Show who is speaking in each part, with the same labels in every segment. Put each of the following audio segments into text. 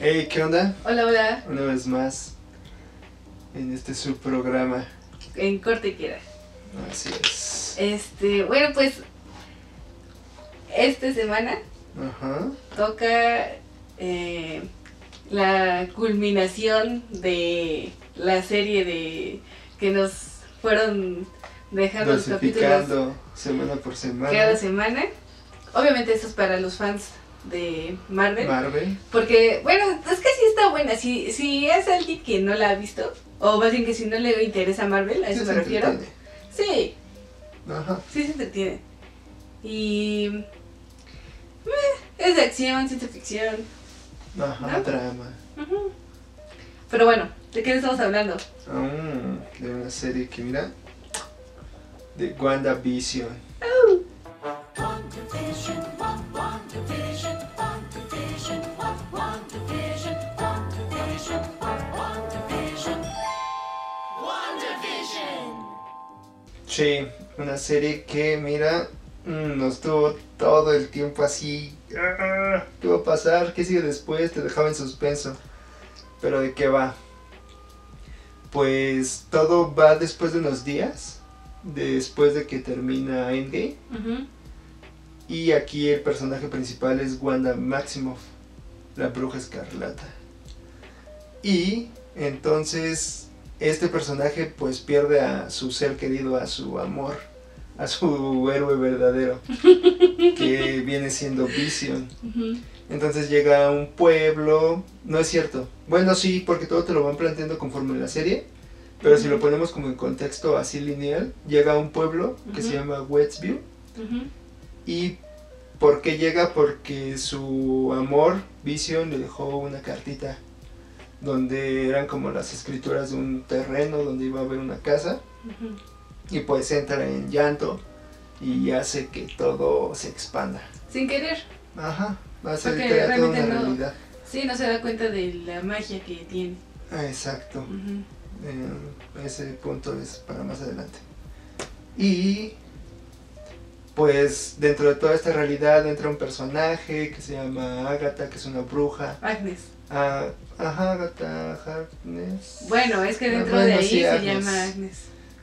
Speaker 1: Hey, ¿qué onda?
Speaker 2: Hola, hola.
Speaker 1: Una vez más en este subprograma.
Speaker 2: En corte quiera.
Speaker 1: Así es.
Speaker 2: Este, bueno, pues esta semana
Speaker 1: Ajá.
Speaker 2: toca eh, la culminación de la serie de que nos fueron dejando los capítulos
Speaker 1: semana por semana.
Speaker 2: cada semana. Obviamente esto es para los fans de Marvel.
Speaker 1: Marvel.
Speaker 2: Porque, bueno, es que sí está buena. Si, si es alguien que no la ha visto, o más bien que si no le interesa Marvel, a eso
Speaker 1: Sí
Speaker 2: me
Speaker 1: se
Speaker 2: refiero.
Speaker 1: entretiene.
Speaker 2: Sí,
Speaker 1: Ajá.
Speaker 2: sí se entretiene. Y. eh, es de acción, ciencia ficción.
Speaker 1: Ajá.
Speaker 2: Ujú. Pero bueno, ¿de qué estamos hablando?
Speaker 1: Mm, de una serie que mira. De WandaVision.
Speaker 3: Wa- WandaVision,
Speaker 1: Sí, una serie que, mira, mm, nos tuvo todo el tiempo así. ah, ¿Qué va a pasar? ¿Qué sigue después? Te dejaba en suspenso. Pero ¿de qué va? Pues todo va después de unos días. Después de que termina Endgame. Y aquí el personaje principal es Wanda Maximoff, la bruja escarlata. Y entonces este personaje pues pierde a su ser querido, a su amor, a su héroe verdadero, que viene siendo Vision. Entonces llega a un pueblo, no es cierto. Bueno, sí, porque todo te lo van planteando conforme la serie. Pero si lo ponemos como en contexto así lineal, llega a un pueblo que se llama Westview. ¿Y por qué llega? Porque su amor, Vision, le dejó una cartita donde eran como las escrituras de un terreno donde iba a haber una casa y pues entra en llanto y hace que todo se expanda.
Speaker 2: Sin querer.
Speaker 1: Ajá, va a ser toda una
Speaker 2: realmente no-
Speaker 1: realidad.
Speaker 2: Sí, no se da cuenta de la magia que tiene.
Speaker 1: Ah, exacto. Eh, ese punto es para más adelante. Y pues dentro de toda esta realidad entra un personaje que se llama Agatha, que es una bruja.
Speaker 2: Agnes.
Speaker 1: Ah, ajá, Agatha Harkness.
Speaker 2: Bueno, es que
Speaker 1: Ah,
Speaker 2: dentro
Speaker 1: bueno,
Speaker 2: de ahí
Speaker 1: sí,
Speaker 2: se
Speaker 1: Agnes.
Speaker 2: llama Agnes.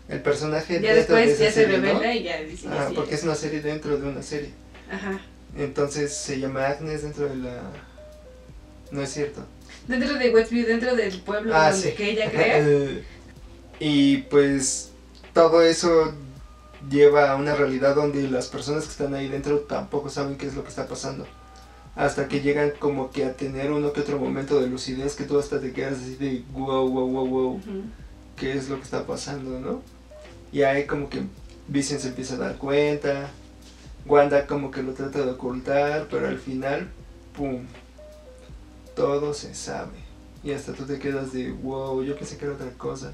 Speaker 1: El personaje
Speaker 2: Ya
Speaker 1: dentro de
Speaker 2: después
Speaker 1: esa
Speaker 2: ya se
Speaker 1: serie, ¿no?
Speaker 2: revela y ya dice
Speaker 1: Ah,
Speaker 2: sí,
Speaker 1: porque es una serie dentro de una serie.
Speaker 2: Ajá.
Speaker 1: Entonces se llama Agnes dentro de la... No es cierto.
Speaker 2: Dentro de Westview, dentro del pueblo
Speaker 1: Ah,
Speaker 2: donde que ella crea.
Speaker 1: y pues todo eso lleva a una realidad donde las personas que están ahí dentro tampoco saben qué es lo que está pasando. Hasta que llegan como que a tener uno que otro momento de lucidez que tú hasta te quedas así de wow, wow, wow, wow,
Speaker 2: Ujú.
Speaker 1: qué es lo que está pasando, ¿no? Y ahí como que Vision se empieza a dar cuenta, Wanda como que lo trata de ocultar, pero al final, ¡pum! Todo se sabe. Y hasta tú te quedas de wow, yo pensé que era otra cosa.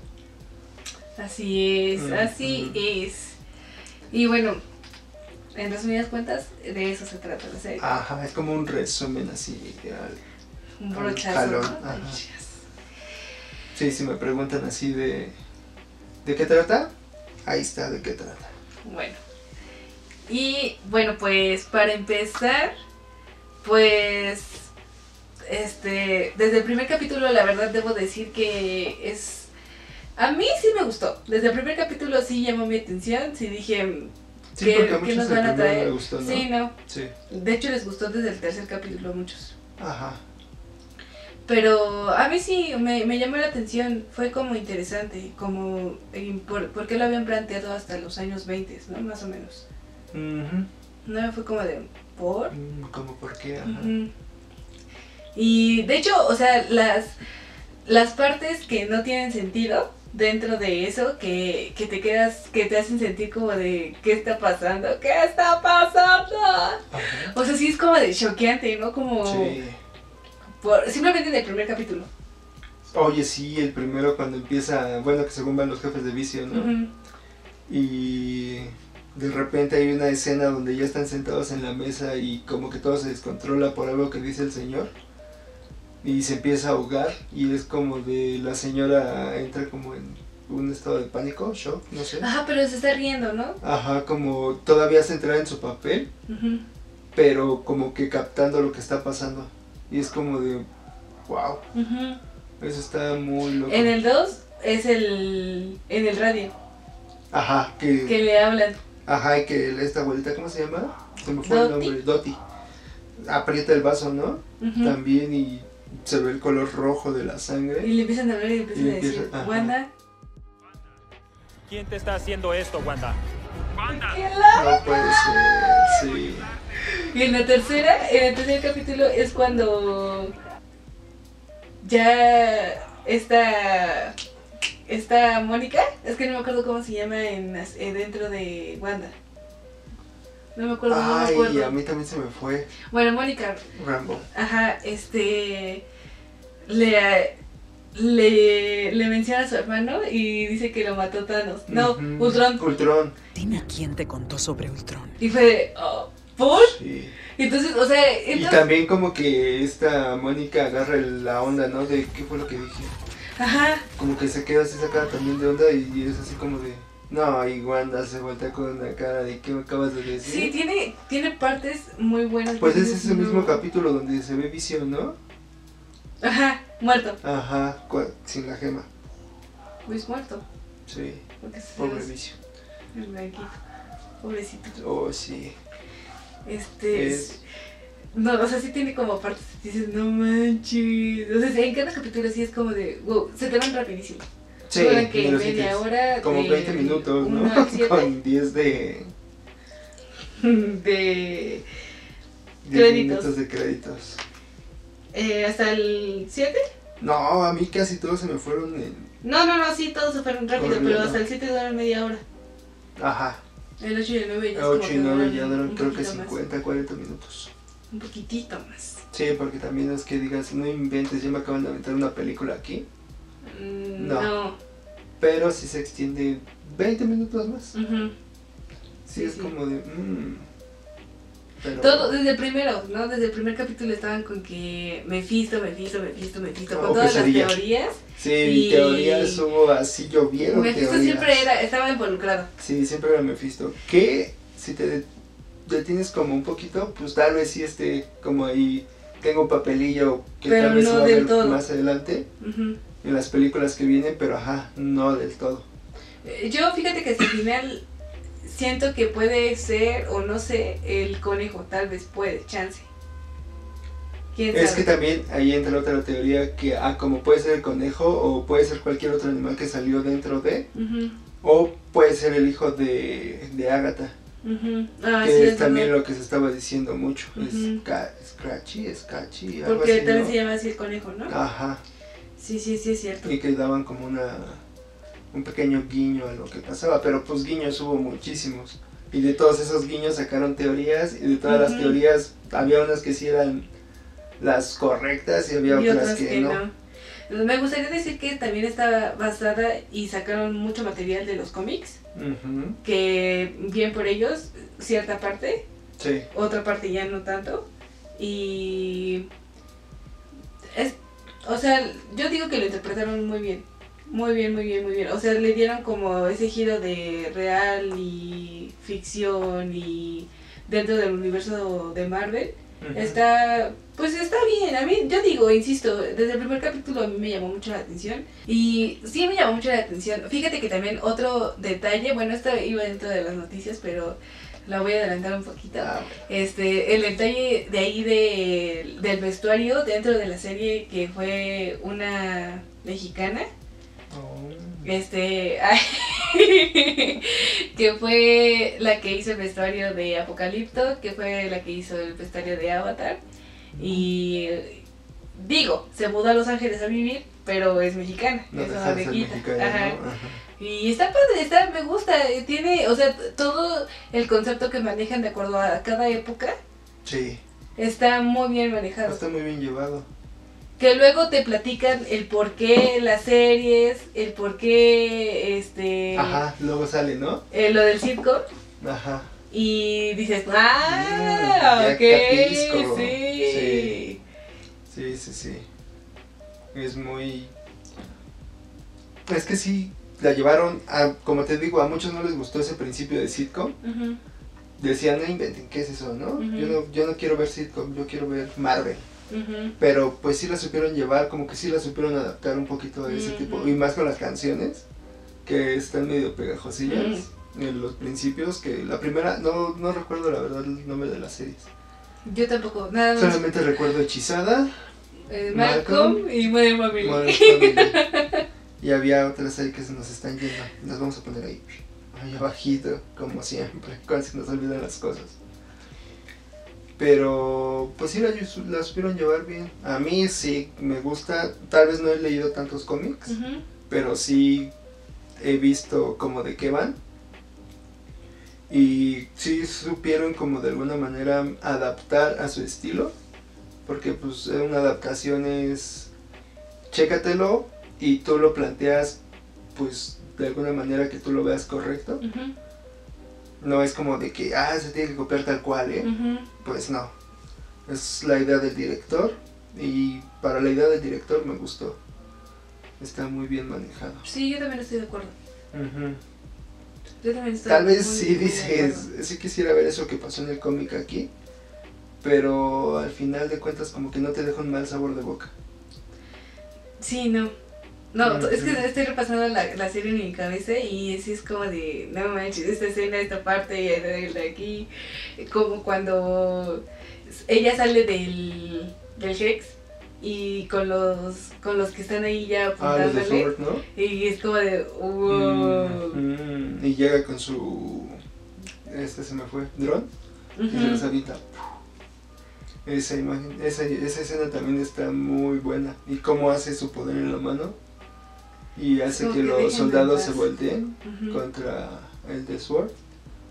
Speaker 2: Así es,
Speaker 1: Ujú.
Speaker 2: así es. Y bueno, en resumidas cuentas, de eso se trata la serie.
Speaker 1: Ajá, es como un resumen así. al-
Speaker 2: Un brochazo. chas.
Speaker 1: Sí, si me preguntan así de... ¿De qué trata? Ahí está, ¿de qué trata?
Speaker 2: Bueno. Y bueno, pues para empezar, pues este, desde el primer capítulo la verdad debo decir que es a mí sí me gustó. Desde el primer capítulo sí llamó mi atención, sí dije,
Speaker 1: Sí,
Speaker 2: ¿Qué-
Speaker 1: porque a
Speaker 2: qué
Speaker 1: muchos
Speaker 2: nos van a
Speaker 1: no
Speaker 2: traer?
Speaker 1: le gustó, ¿no?
Speaker 2: sí, no.
Speaker 1: Sí.
Speaker 2: De hecho les gustó desde el tercer capítulo a muchos.
Speaker 1: Ajá.
Speaker 2: Pero a mí sí me, me llamó la atención, fue como interesante, como eh, por, por qué lo habían planteado hasta los años 20, ¿no? Más o menos.
Speaker 1: Ujú.
Speaker 2: No fue como de, ¿por?
Speaker 1: Mm, ¿Cómo por qué? Ajá.
Speaker 2: Y de hecho, o sea, las, las partes que no tienen sentido dentro de eso, que, que te quedas, que te hacen sentir como de, ¿qué está pasando? ¿Qué está pasando?
Speaker 1: Ajá.
Speaker 2: O sea, sí es como de choqueante, ¿no? Como
Speaker 1: Sí.
Speaker 2: por- simplemente en el primer capítulo.
Speaker 1: Oye, sí, el primero cuando empieza, bueno, que según van los jefes de vicio, ¿no? Y de repente hay una escena donde ya están sentados en la mesa y como que todo se descontrola por algo que dice el señor. Y se empieza a ahogar y es como de la señora entra como en un estado de pánico, shock, no sé.
Speaker 2: Ajá, pero se está riendo, ¿no?
Speaker 1: Ajá, como todavía centrada en su papel, pero como que captando lo que está pasando. Y es como de, Wow, eso está muy loco.
Speaker 2: En el 2 es el en el radio
Speaker 1: Ajá, que,
Speaker 2: que le hablan.
Speaker 1: ajá, y que esta abuelita, ¿cómo se llama? Se me fue el nombre, Doti. Aprieta el vaso, ¿no? También y se ve el color rojo de la
Speaker 2: Y
Speaker 1: sangre.
Speaker 2: le empiezan a hablar y le empiezan
Speaker 1: Y
Speaker 2: a decir,
Speaker 1: empieza-.
Speaker 2: Wanda,
Speaker 4: ¿Quién te está haciendo esto, Wanda?
Speaker 2: ¿qué la-?"
Speaker 1: No puede ser, sí.
Speaker 2: Y en la tercera, en el tercer capítulo es cuando ya está esta Mónica, es que no me acuerdo cómo se llama en, dentro de Wanda. No me acuerdo, no me
Speaker 1: Ay,
Speaker 2: acuerdo.
Speaker 1: a mí también se me fue
Speaker 2: Bueno, Mónica,
Speaker 1: Rambo.
Speaker 2: ajá, este le le, le menciona a su hermano y dice que lo mató Thanos. No,
Speaker 1: Ujú.
Speaker 2: Ultron.
Speaker 1: Ultron,
Speaker 5: Dime quién te contó sobre Ultron.
Speaker 2: Y fue de, oh, ¿por?
Speaker 1: sí.
Speaker 2: Entonces, o sea,
Speaker 1: Y
Speaker 2: entonces,
Speaker 1: también como que esta Mónica agarra la onda, ¿no? De qué fue lo que dije.
Speaker 2: ajá,
Speaker 1: Como que se queda así sacada también de onda y es así como de... No, y Wanda se voltea con una cara de ¿qué me acabas de decir?
Speaker 2: Sí, tiene, tiene partes muy buenas.
Speaker 1: Pues
Speaker 2: que
Speaker 1: es ese mismo capítulo donde se ve Visión, ¿no?
Speaker 2: Ajá, muerto.
Speaker 1: Ajá, sin la gema.
Speaker 2: Luis muerto.
Speaker 1: Sí, pobre
Speaker 2: ve
Speaker 1: Visión.
Speaker 2: el blanquito. Pobrecito.
Speaker 1: Oh, sí.
Speaker 2: Este.
Speaker 1: Es-
Speaker 2: No, o sea, sí tiene como partes que dices, no manches. O sea, en cada capítulo sí es como de, wow, se te van rapidísimo.
Speaker 1: Sí,
Speaker 2: que media hora.
Speaker 1: Como
Speaker 2: de
Speaker 1: 20 minutos, ¿no? Con 10 de...
Speaker 2: de.
Speaker 1: 10
Speaker 2: Créditos.
Speaker 1: minutos de créditos.
Speaker 2: eh, hasta el 7.
Speaker 1: No, a mí casi todos se me fueron en...
Speaker 2: No, no, no, sí, todos se fueron rápido, pero hasta el 7 duran media hora.
Speaker 1: Ajá,
Speaker 2: El 8 y el 9 ya es
Speaker 1: 8
Speaker 2: como
Speaker 1: y
Speaker 2: que
Speaker 1: 9
Speaker 2: duran
Speaker 1: ya duran creo que
Speaker 2: poquito más.
Speaker 1: 50, 40 minutos.
Speaker 2: Un poquitito más.
Speaker 1: Sí, porque también es que digas, no inventes, ya me acaban de aventar una película aquí.
Speaker 2: Mm,
Speaker 1: No.
Speaker 2: no.
Speaker 1: Pero si se extiende 20 minutos más.
Speaker 2: Ujú.
Speaker 1: Sí,
Speaker 2: Sí,
Speaker 1: es
Speaker 2: sí.
Speaker 1: como de... mm. Pero-
Speaker 2: Todo, desde el primero, ¿no? Desde el primer capítulo estaban con que Mephisto, Mephisto, Mephisto, Mephisto, con todas
Speaker 1: pesadilla.
Speaker 2: las teorías.
Speaker 1: Sí,
Speaker 2: y-
Speaker 1: teorías hubo así llovieron
Speaker 2: Mephisto
Speaker 1: teorías.
Speaker 2: siempre era, estaba involucrado.
Speaker 1: Sí, siempre era Mephisto. Que si te de- detienes como un poquito, pues tal vez sí esté como ahí. Tengo un papelillo que
Speaker 2: Pero
Speaker 1: tal vez
Speaker 2: no
Speaker 1: va a ver
Speaker 2: todo.
Speaker 1: más adelante. En las películas que vienen, pero ajá, no del todo.
Speaker 2: Eh, Yo fíjate que al final siento que puede ser, o no sé, el conejo, tal vez puede, chance. ¿Quién
Speaker 1: Es
Speaker 2: sabe?
Speaker 1: que también ahí entra otra teoría que, ah, como puede ser el conejo o puede ser cualquier otro animal que salió dentro de, o puede ser el hijo de, de Agatha,
Speaker 2: ujú. Ah,
Speaker 1: que
Speaker 2: sí,
Speaker 1: es
Speaker 2: es
Speaker 1: también lo que se estaba diciendo mucho.
Speaker 2: Ujú.
Speaker 1: Es ca- Scratchy, Scratchy,
Speaker 2: Porque también
Speaker 1: ¿no?
Speaker 2: se llama así el conejo, ¿no?
Speaker 1: Ajá.
Speaker 2: Sí, sí, sí, es cierto.
Speaker 1: y que daban como una un pequeño guiño a lo que pasaba, pero pues guiños hubo muchísimos. Y de todos esos guiños sacaron teorías y de todas las teorías había unas que sí eran las correctas y había
Speaker 2: y
Speaker 1: otras,
Speaker 2: otras
Speaker 1: que,
Speaker 2: que
Speaker 1: no.
Speaker 2: no. Me gustaría decir que también está basada y sacaron mucho material de los cómics, que bien por ellos, cierta parte,
Speaker 1: Sí,
Speaker 2: otra parte ya no tanto. Y es, o sea, yo digo que lo interpretaron muy bien. Muy bien, muy bien, muy bien. O sea, le dieron como ese giro de real y ficción y dentro del universo de Marvel. Está, pues está bien. A mí, yo digo, insisto, desde el primer capítulo a mí me llamó mucho la atención. Y sí me llamó mucho la atención. Fíjate que también otro detalle, bueno, esto iba dentro de las noticias, pero la voy a adelantar un poquito.
Speaker 1: Ah,
Speaker 2: Este, el detalle de ahí de, del vestuario dentro de la serie que fue una mexicana.
Speaker 1: oh.
Speaker 2: Este, que fue la que hizo el vestuario de Apocalipto, que fue la que hizo el vestuario de Avatar. Y digo, se mudó a Los Ángeles a vivir, pero es mexicana,
Speaker 1: No
Speaker 2: es una
Speaker 1: de ser
Speaker 2: mexicana.
Speaker 1: mexicana,
Speaker 2: Ajá.
Speaker 1: ¿no? Ajá.
Speaker 2: Y está padre, está, me gusta, eh, tiene, o sea, todo el concepto que manejan de acuerdo a cada época
Speaker 1: Sí,
Speaker 2: está muy bien manejado.
Speaker 1: está muy bien llevado.
Speaker 2: Que luego te platican el por qué las series, el por qué, este,
Speaker 1: Ajá, luego sale, ¿no?
Speaker 2: eh, lo del sitcom.
Speaker 1: Ajá.
Speaker 2: Y dices,
Speaker 1: Mm,
Speaker 2: ah,
Speaker 1: ya
Speaker 2: ok,
Speaker 1: capisco.
Speaker 2: sí.
Speaker 1: Sí. Sí, sí, sí. Es muy... Es que sí, la llevaron a, como te digo, a muchos no les gustó ese principio de sitcom. Decían, no inventen, ¿qué es eso, no? Yo no? Yo no quiero ver sitcom, yo quiero ver Marvel. Pero pues sí la supieron llevar, como que sí la supieron adaptar un poquito a ese tipo, y más con las canciones, que están medio pegajosillas en los principios, que la primera, no, no recuerdo la verdad el nombre de las series,
Speaker 2: Yo tampoco, nada más.
Speaker 1: solamente recuerdo Hechizada,
Speaker 2: Eh, Malcolm,
Speaker 1: Malcolm
Speaker 2: y Modern Family.
Speaker 1: Modern Family, y había otras ahí que se nos están yendo, las vamos a poner ahí, ahí abajito, como siempre, cuando se nos olvidan las cosas. Pero pues sí la, la supieron llevar bien. A mí sí me gusta, tal vez no he leído tantos cómics, pero sí he visto como de qué van. Y sí supieron como de alguna manera adaptar a su estilo. Porque pues una adaptación es, chécatelo y tú lo planteas pues de alguna manera que tú lo veas correcto. No es como de que, ah, se tiene que copiar tal cual, ¿eh? Pues no. Es la idea del director y para la idea del director me gustó. Está muy bien manejado.
Speaker 2: Sí, yo también estoy de acuerdo. Yo también estoy
Speaker 1: Tal vez
Speaker 2: muy,
Speaker 1: sí
Speaker 2: muy
Speaker 1: dices, sí quisiera ver eso que pasó en el cómic aquí, pero al final de cuentas como que no te deja un mal sabor de boca.
Speaker 2: Sí, no. No, es que estoy repasando la, la serie en mi cabeza y sí es como de, no manches, esta escena, esta parte, y de aquí, como cuando ella sale del, del Hex y con los, con los que están ahí ya
Speaker 1: Ah,
Speaker 2: apuntándole
Speaker 1: Sword, ¿no?
Speaker 2: y es como de, wow.
Speaker 1: Mm, mm, y llega con su... Este se me fue, dron, y se los avienta. Esa imagen, esa, esa escena también está muy buena. Y cómo hace su poder en la mano. Y hace que
Speaker 2: que
Speaker 1: los soldados se volteen contra el de Sword.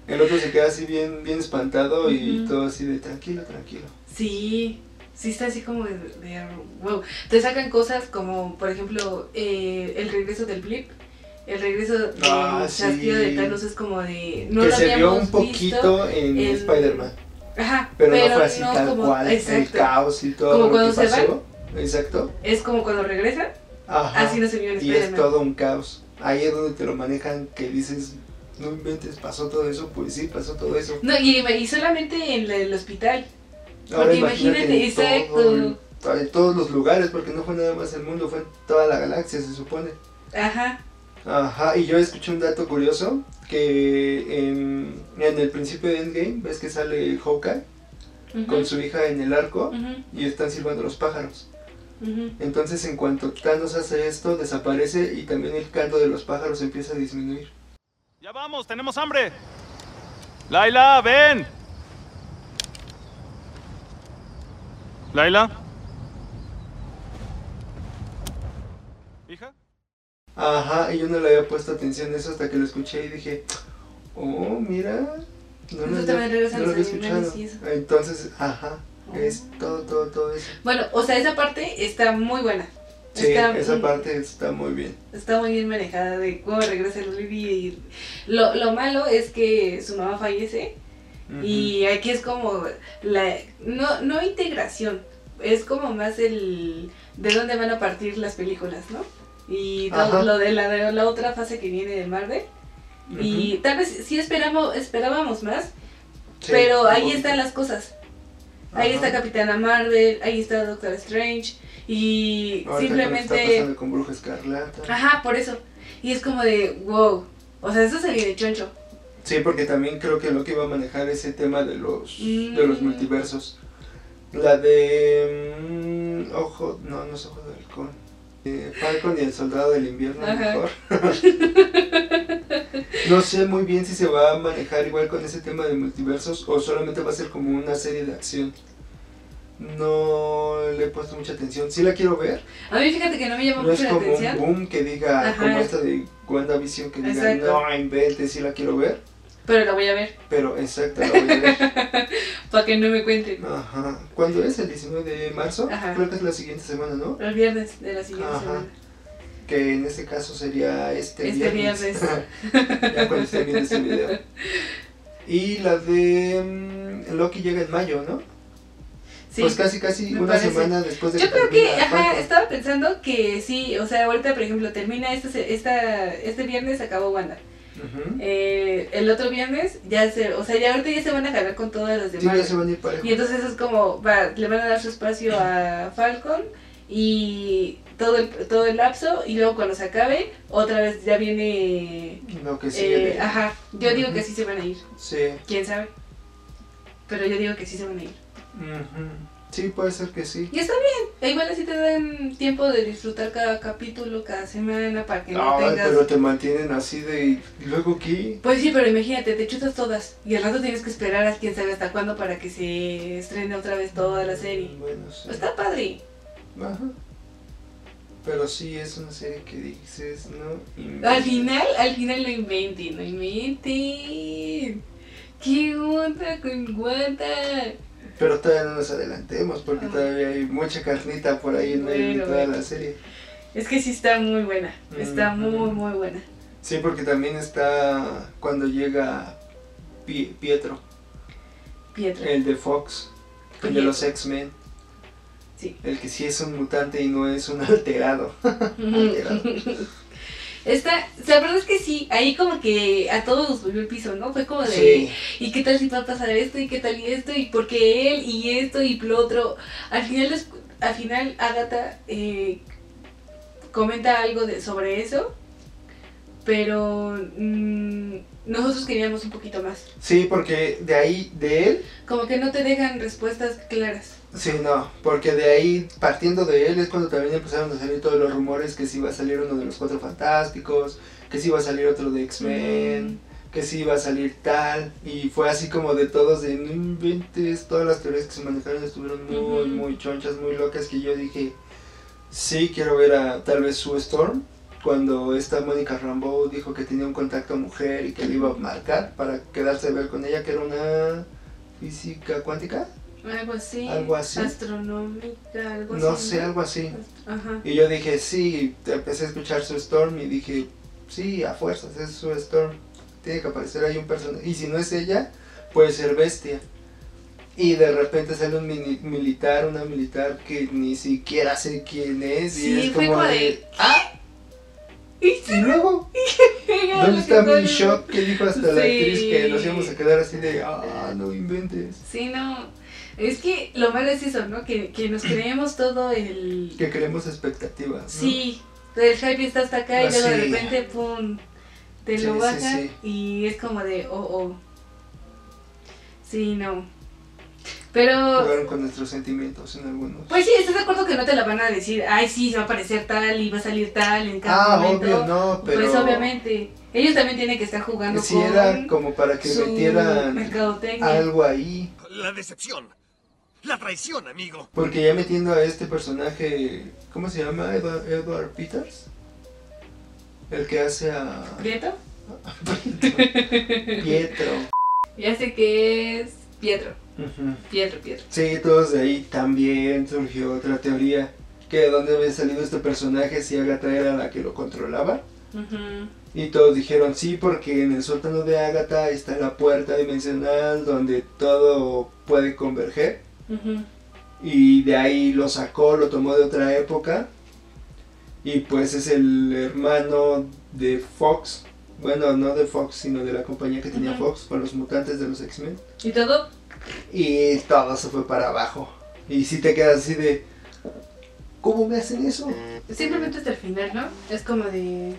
Speaker 1: El otro se queda así bien, bien espantado y todo así de tranquilo, tranquilo.
Speaker 2: Sí, sí está así como de, de wow. Te sacan cosas como, por ejemplo, eh, el regreso del blip. El regreso del
Speaker 1: Ah,
Speaker 2: chasquido
Speaker 1: sí.
Speaker 2: de Thanos es como de. No
Speaker 1: que
Speaker 2: lo
Speaker 1: se vio un poquito en,
Speaker 2: en-
Speaker 1: Spider-Man.
Speaker 2: Ajá,
Speaker 1: Pero, no fue así
Speaker 2: no
Speaker 1: tal
Speaker 2: como-
Speaker 1: cual. El caos y todo
Speaker 2: Como
Speaker 1: lo
Speaker 2: cuando
Speaker 1: que
Speaker 2: se
Speaker 1: pasó. Exacto.
Speaker 2: Es como cuando regresa,
Speaker 1: Ajá.
Speaker 2: así no se vio en
Speaker 1: y es todo un caos. Ahí es donde te lo manejan que dices, no inventes, pasó todo eso, pues sí, pasó todo eso.
Speaker 2: No, y, y solamente en el hospital.
Speaker 1: Ahora
Speaker 2: Porque
Speaker 1: imagínate, todo
Speaker 2: exacto.
Speaker 1: el- en todos los lugares, porque no fue nada más el mundo, fue en toda la galaxia, se supone.
Speaker 2: Ajá.
Speaker 1: Ajá, y yo escuché un dato curioso, que en, en el principio de Endgame, ves que sale Hawkeye con su hija en el arco y están silbando los pájaros. Entonces en cuanto Thanos hace esto, desaparece y también el canto de los pájaros empieza a disminuir.
Speaker 4: Ya vamos, tenemos hambre. Laila, ven. Laila. Hija.
Speaker 1: Ajá, y yo no le había puesto atención a eso hasta que lo escuché y dije, oh, mira, no lo había,
Speaker 2: regresan
Speaker 1: no lo había escuchado. Entonces, ajá, es todo, todo, todo eso.
Speaker 2: Bueno, o sea, esa parte está muy buena.
Speaker 1: Sí,
Speaker 2: Está-
Speaker 1: esa parte está muy bien.
Speaker 2: Está muy bien manejada de cómo regresa el Libby y lo, lo malo es que su mamá fallece y aquí es como la no no integración es como más el de dónde van a partir las películas no y todo lo de la, de la otra fase que viene de Marvel y tal vez sí esperamos esperábamos más
Speaker 1: Sí,
Speaker 2: pero ahí están las cosas ahí está Capitana Marvel ahí está Doctor Strange y
Speaker 1: que
Speaker 2: simplemente
Speaker 1: está pasando con Bruja Escarlata.
Speaker 2: Ajá, por eso. Y es como de, wow. O sea, eso se viene choncho.
Speaker 1: Sí, porque también creo que lo que iba a manejar ese tema de los,
Speaker 2: Mm.
Speaker 1: de los multiversos. La de... mm, ojo, no, no es Ojo de Halcón. Eh, Falcon y el Soldado del Invierno,
Speaker 2: Ajá.
Speaker 1: mejor. no sé muy bien si se va a manejar igual con ese tema de multiversos o solamente va a ser como una serie de acción. No le he puesto mucha atención. Sí la quiero ver.
Speaker 2: A mí fíjate que no me llama
Speaker 1: No es
Speaker 2: mucho la
Speaker 1: como un
Speaker 2: atención.
Speaker 1: boom que diga,
Speaker 2: Ajá.
Speaker 1: como esta de WandaVision que diga,
Speaker 2: Exacto.
Speaker 1: no inventes, sí la quiero ver.
Speaker 2: Pero la voy a ver.
Speaker 1: Pero exacto, la voy a ver.
Speaker 2: Para que no me cuenten.
Speaker 1: Ajá. ¿Cuándo es? ¿El 19 de marzo?
Speaker 2: Ajá.
Speaker 1: Creo que es la siguiente semana, ¿no?
Speaker 2: El viernes de la siguiente
Speaker 1: Ajá.
Speaker 2: semana.
Speaker 1: Que en este caso sería este,
Speaker 2: Este
Speaker 1: viernes. ya cuando esté viendo este video. Y la de mm, Loki llega en mayo, ¿no?
Speaker 2: Sí.
Speaker 1: Pues casi casi una
Speaker 2: parece.
Speaker 1: semana después de
Speaker 2: Yo creo que, ajá,
Speaker 1: Falcon.
Speaker 2: estaba pensando que sí, o sea, ahorita por ejemplo termina se- esta, este viernes acabó Wanda. Eh, el otro viernes ya se, o sea, ya ahorita ya se van a jalar con todas las
Speaker 1: Sí,
Speaker 2: demás.
Speaker 1: ya se van a ir parejo.
Speaker 2: Y entonces es como, va, le van a dar su espacio a Falcon y todo el, todo el lapso y luego cuando se acabe, otra vez ya viene...
Speaker 1: Lo que sigue.
Speaker 2: eh,
Speaker 1: de-
Speaker 2: ajá, yo digo que sí se van a ir,
Speaker 1: Sí.
Speaker 2: quién sabe. Pero yo digo que sí se van a ir.
Speaker 1: Ujú. Sí, puede ser que sí.
Speaker 2: Y está bien, e igual así te dan tiempo de disfrutar cada capítulo, cada semana, para que no
Speaker 1: Ay,
Speaker 2: tengas...
Speaker 1: pero te mantienen así de. ¿y ¿Luego qué?
Speaker 2: Pues sí, pero imagínate, te chutas todas y al rato tienes que esperar a quién sabe hasta cuándo para que se estrene otra vez toda la serie.
Speaker 1: Bueno, sí.
Speaker 2: Está padre.
Speaker 1: Ajá. Pero sí es una serie que dices, ¿no?
Speaker 2: Al final, al final no inventen, no inventen. ¿Qué onda con Wanda?
Speaker 1: Pero todavía no nos adelantemos porque
Speaker 2: Ah.
Speaker 1: todavía hay mucha carnita por ahí en medio de toda
Speaker 2: bueno.
Speaker 1: la serie.
Speaker 2: Es que sí está muy buena, está
Speaker 1: Ujú.
Speaker 2: muy, muy buena.
Speaker 1: Sí, porque también está cuando llega Pie- Pietro,
Speaker 2: Pietro.
Speaker 1: el de Fox, el de los X-Men.
Speaker 2: Sí.
Speaker 1: El que sí es un mutante y no es un alterado. alterado.
Speaker 2: Esta, o sea, la verdad es que sí, ahí como que a todos nos volvió el piso, ¿no? Fue como de,
Speaker 1: Sí.
Speaker 2: ¿y qué tal si va a pasar esto? ¿Y qué tal y esto? ¿Y por qué él? ¿Y esto? ¿Y lo otro? Al final, al final Agatha eh, comenta algo de, sobre eso, pero mm, nosotros queríamos un poquito más.
Speaker 1: Sí, porque de ahí, de él,
Speaker 2: Como que no te dejan respuestas claras.
Speaker 1: Sí, no, porque de ahí, partiendo de él, es cuando también empezaron a salir todos los rumores que sí iba a salir uno de los Cuatro Fantásticos, que sí iba a salir otro de X-Men, que sí iba a salir tal, y fue así como de todos, de no inventes, todas las teorías que se manejaron estuvieron muy, muy chonchas, muy locas, que yo dije, sí, quiero ver a tal vez Sue Storm, cuando esta Mónica Rambeau dijo que tenía un contacto mujer y que le iba a marcar para quedarse a ver con ella, que era una física cuántica,
Speaker 2: Algo así.
Speaker 1: Algo así.
Speaker 2: Astronómica, algo
Speaker 1: no
Speaker 2: así.
Speaker 1: sé, algo así.
Speaker 2: Ajá.
Speaker 1: Y yo dije, sí, empecé a escuchar su Storm y dije, sí, a fuerzas, es su Storm. Tiene que aparecer ahí un personaje. Y si no es ella, puede ser bestia. Y de repente sale un mini- militar, una militar que ni siquiera sé quién es. y es
Speaker 2: fue
Speaker 1: como de,
Speaker 2: de-
Speaker 1: ¡Ah!
Speaker 2: Y
Speaker 1: Y luego, ¿dónde está mi shock? Que dijo hasta la actriz que nos íbamos a quedar así de, ah, no inventes.
Speaker 2: Sí, no. Es que lo malo es eso, ¿no? Que, que nos creemos todo el...
Speaker 1: Que queremos expectativas. ¿no?
Speaker 2: Sí, el hype está hasta acá y
Speaker 1: Ah,
Speaker 2: luego de
Speaker 1: sí.
Speaker 2: repente, pum, te
Speaker 1: Sí,
Speaker 2: lo
Speaker 1: sí,
Speaker 2: baja
Speaker 1: sí.
Speaker 2: y es como de, oh, oh. Sí, no. Pero,
Speaker 1: Jugaron con nuestros sentimientos en algunos.
Speaker 2: pues sí, ¿estás de acuerdo que no te la van a decir? Ay, sí, se va a aparecer tal y va a salir tal en cada
Speaker 1: ah,
Speaker 2: momento.
Speaker 1: obvio, no, pero.
Speaker 2: Pues obviamente. Ellos también tienen que estar jugando
Speaker 1: Sí,
Speaker 2: con
Speaker 1: era como para que metieran
Speaker 2: mercadotecnia.
Speaker 1: algo ahí.
Speaker 6: La decepción. La traición, amigo.
Speaker 1: Porque ya metiendo a este personaje, ¿cómo se llama? Edward, Edward Peters. El que hace a
Speaker 2: ¿Prieto?
Speaker 1: Pietro.
Speaker 2: Ya sé que es Pietro. Pietro, Pietro.
Speaker 1: Sí, todos de ahí también surgió otra teoría. Que de dónde había salido este personaje si Agatha era la que lo controlaba. Y todos dijeron sí, porque en el sótano de Agatha está la puerta dimensional donde todo puede converger. Y de ahí lo sacó, lo tomó de otra época. Y pues es el hermano de Fox. Bueno, no de Fox, sino de la compañía que tenía. Fox con los mutantes de los X-Men.
Speaker 2: Y todo
Speaker 1: Y todo se fue para abajo. Y si te quedas así de... ¿Cómo me hacen eso?
Speaker 2: simplemente hasta el final, ¿no? Es como de...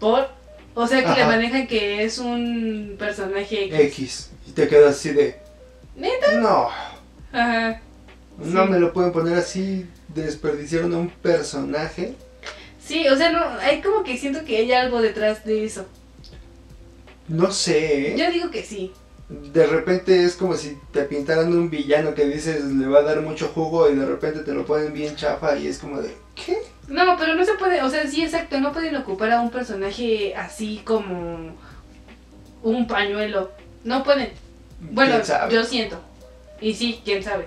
Speaker 2: ¿Por? O sea que le manejan que es un personaje...
Speaker 1: X. Y te quedas así de...
Speaker 2: ¿Neta?
Speaker 1: No,
Speaker 2: Ajá.
Speaker 1: no
Speaker 2: Sí.
Speaker 1: me lo pueden poner así. Desperdiciaron a un personaje.
Speaker 2: Sí, o sea, no, hay como que siento que hay algo detrás de eso.
Speaker 1: No sé, ¿eh?
Speaker 2: Yo digo que sí.
Speaker 1: De repente es como si te pintaran un villano que dices le va a dar mucho jugo y de repente te lo ponen bien chafa y es como de... ¿Qué?
Speaker 2: No, pero no se puede, o sea, sí, exacto, no pueden ocupar a un personaje así como un pañuelo. No pueden. Bueno, yo siento. Y sí, quién sabe,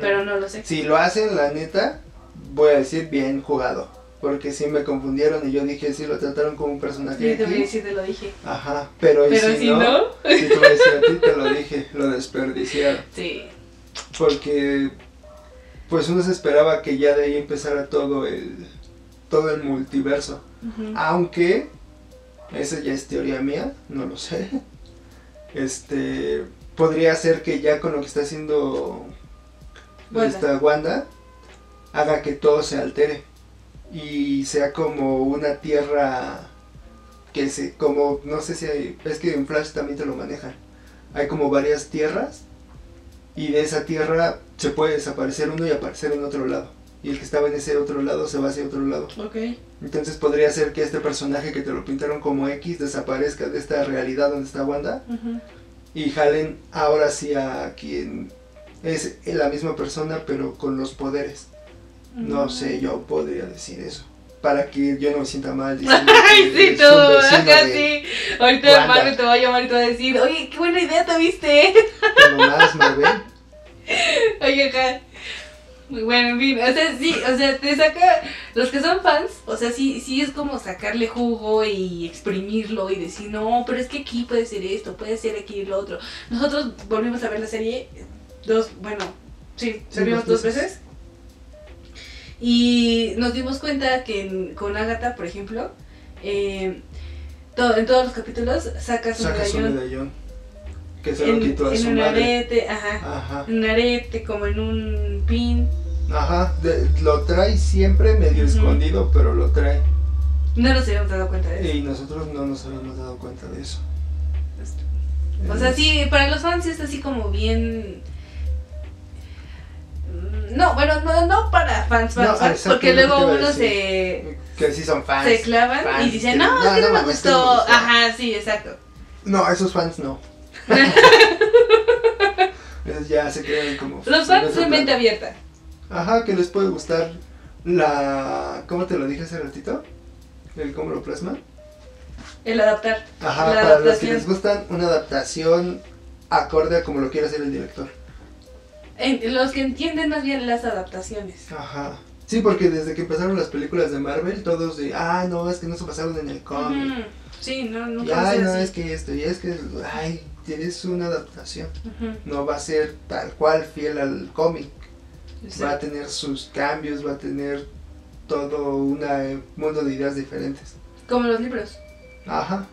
Speaker 2: pero no lo sé.
Speaker 1: Si lo hacen, la neta, voy a decir bien jugado. Porque sí me confundieron y yo dije, sí lo trataron como un personaje
Speaker 2: Sí, te voy a
Speaker 1: X.
Speaker 2: decir, te lo dije.
Speaker 1: Aja, pero, y si,
Speaker 2: si
Speaker 1: no,
Speaker 2: no,
Speaker 1: si voy a ti, te lo dije, lo desperdiciaron.
Speaker 2: sí.
Speaker 1: Porque pues uno se esperaba que ya de ahí empezara todo el todo el multiverso. Aunque, esa ya es teoría mía, no lo sé. Este, podría ser que ya con lo que está haciendo
Speaker 2: Wanda.
Speaker 1: esta Wanda, haga que todo se altere. Y sea como una tierra que se, como, no sé si hay, es que en Flash también te lo manejan. Hay como varias tierras y de esa tierra se puede desaparecer uno y aparecer en otro lado. Y el que estaba en ese otro lado se va hacia otro lado.
Speaker 2: Ok.
Speaker 1: Entonces podría ser que este personaje que te lo pintaron como X desaparezca de esta realidad donde está Wanda y jalen ahora sí a quien es la misma persona pero con los poderes. No
Speaker 2: Mm.
Speaker 1: sé, yo podría decir eso. Para que yo no me sienta mal.
Speaker 2: Ay, sí, tú,
Speaker 1: de
Speaker 2: sí. Ahorita. Marvel te va a llamar y te va a decir, oye, qué buena idea tuviste.
Speaker 1: todo más, Marvel.
Speaker 2: Oye, ajá. Muy bueno, en fin, o sea, sí, o sea, te saca, los que son fans, o sea, sí, sí es como sacarle jugo y exprimirlo y decir, no, pero es que aquí puede ser esto, puede ser aquí lo otro. Nosotros volvimos a ver la serie dos, bueno, sí, la vimos
Speaker 1: dos
Speaker 2: veces. Y nos dimos cuenta que en- con Agatha, por ejemplo, eh, to- en todos los capítulos sacas un medallón.
Speaker 1: Que se lo quitó a
Speaker 2: en
Speaker 1: su
Speaker 2: un
Speaker 1: madre.
Speaker 2: arete, ajá,
Speaker 1: Ajá.
Speaker 2: en un arete, como en un pin.
Speaker 1: Ajá. de- lo trae siempre medio escondido, pero lo trae.
Speaker 2: No nos habíamos dado cuenta de eso.
Speaker 1: Y nosotros no nos habíamos dado cuenta de eso.
Speaker 2: O sea, sí, para los fans es así como bien... Mm, No, bueno, no, no para fans, fans,
Speaker 1: No,
Speaker 2: fans, porque luego uno se,
Speaker 1: Que sí son fans.
Speaker 2: se clavan
Speaker 1: fans
Speaker 2: y dicen,
Speaker 1: que-
Speaker 2: no, es que no, me gustó.
Speaker 1: no gustó.
Speaker 2: Ajá, sí, exacto.
Speaker 1: No, esos fans no. Ya se quedan como.
Speaker 2: Los fans son mente abierta.
Speaker 1: Ajá, que les puede gustar la. ¿Cómo te lo dije hace ratito? El cómo lo plasma.
Speaker 2: El adaptar.
Speaker 1: Ajá,
Speaker 2: La
Speaker 1: para los que les gustan una adaptación acorde a como lo quiere hacer el director.
Speaker 2: En- los que entienden más bien las adaptaciones.
Speaker 1: Ajá. Sí, porque desde que empezaron las películas de Marvel, todos de, ah, no, es que no se pasaron en el cómic.
Speaker 2: Sí, no, nunca
Speaker 1: ay, no,
Speaker 2: así.
Speaker 1: es que esto, y es que, ay, tienes una adaptación. No va a ser tal cual fiel al cómic. Va a tener sus cambios, va a tener todo un mundo de ideas diferentes.
Speaker 2: Como los libros.
Speaker 1: Ajá.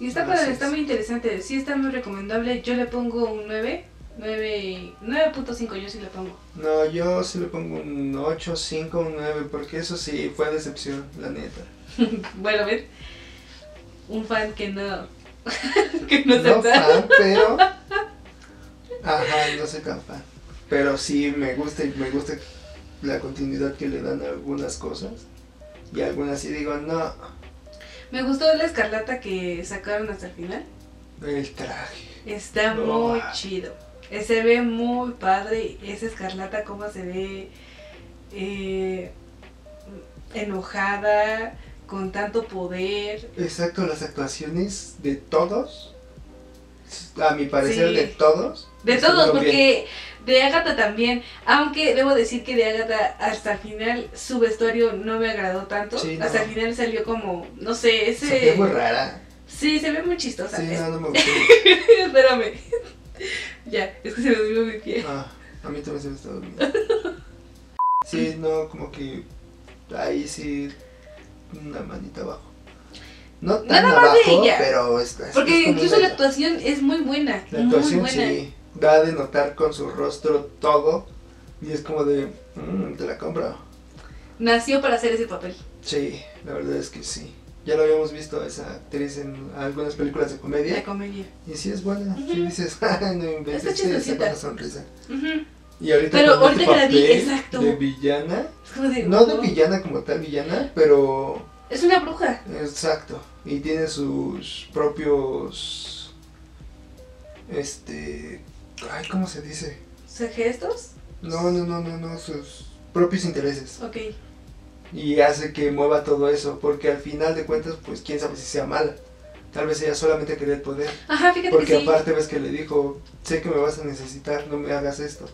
Speaker 2: Y está padre, está muy interesante. Sí, está muy recomendable. Yo le pongo un 9. 9 9.5 yo sí le pongo.
Speaker 1: No, yo sí le pongo un 8, 5, un 9, porque eso sí fue decepción, la neta.
Speaker 2: Bueno, a ver. Un fan que no. que no,
Speaker 1: No fan, pero... Ajá, no soy tan fan. Pero sí me gusta y me gusta la continuidad que le dan a algunas cosas. Y algunas sí digo, no,
Speaker 2: Me gustó la escarlata que sacaron hasta el final.
Speaker 1: el traje.
Speaker 2: Está
Speaker 1: No.
Speaker 2: muy chido. Se ve muy padre. Esa escarlata, cómo se ve eh, enojada, con tanto poder.
Speaker 1: Exacto, las actuaciones de todos, a mi parecer
Speaker 2: Sí.
Speaker 1: de todos.
Speaker 2: De todos,
Speaker 1: bien.
Speaker 2: porque de Agatha también. Aunque debo decir que de Agatha hasta el final su vestuario no me agradó tanto.
Speaker 1: Sí, no.
Speaker 2: Hasta el final salió como, no sé, ese.
Speaker 1: Se ve muy rara.
Speaker 2: Sí, se ve muy chistosa.
Speaker 1: Sí, no, no me gustó.
Speaker 2: Espérame. ya, es que se me durmió mi pie.
Speaker 1: Ah, a mí también se me está durmiendo. Sí, no, como que ahí sí una manita abajo. No tan
Speaker 2: Nada más de
Speaker 1: abajo,
Speaker 2: ella.
Speaker 1: pero es, es-
Speaker 2: Porque
Speaker 1: es
Speaker 2: incluso la actuación es muy buena.
Speaker 1: la
Speaker 2: muy
Speaker 1: actuación
Speaker 2: buena.
Speaker 1: sí da de notar con su rostro todo y es como de, "Mm, te la compro.
Speaker 2: Nació para hacer ese papel.
Speaker 1: Sí, la verdad es que sí. Ya lo habíamos visto a esa actriz en algunas películas de comedia
Speaker 2: comedia.
Speaker 1: y sí es buena. Sí
Speaker 2: Ujú.
Speaker 1: dices, "Ay, no inventes, sí, saca
Speaker 2: chistosita.
Speaker 1: Y ahorita
Speaker 2: Pero
Speaker 1: este
Speaker 2: ahorita que la vi,
Speaker 1: papel
Speaker 2: exacto.
Speaker 1: de villana,
Speaker 2: de.
Speaker 1: no de
Speaker 2: wow.
Speaker 1: villana como tal villana, pero
Speaker 2: Es una bruja.
Speaker 1: exacto. Y tiene sus propios, este, ay, ¿cómo se dice?
Speaker 2: Sea, gestos.
Speaker 1: No, no, no, no, no, sus propios intereses.
Speaker 2: Ok.
Speaker 1: Y hace que mueva todo eso, porque al final de cuentas, pues quién sabe si sea mala. Tal vez ella solamente quería el poder.
Speaker 2: Ajá, fíjate
Speaker 1: Porque
Speaker 2: que sí.
Speaker 1: aparte ves que le dijo, sé que me vas a necesitar, no me hagas esto.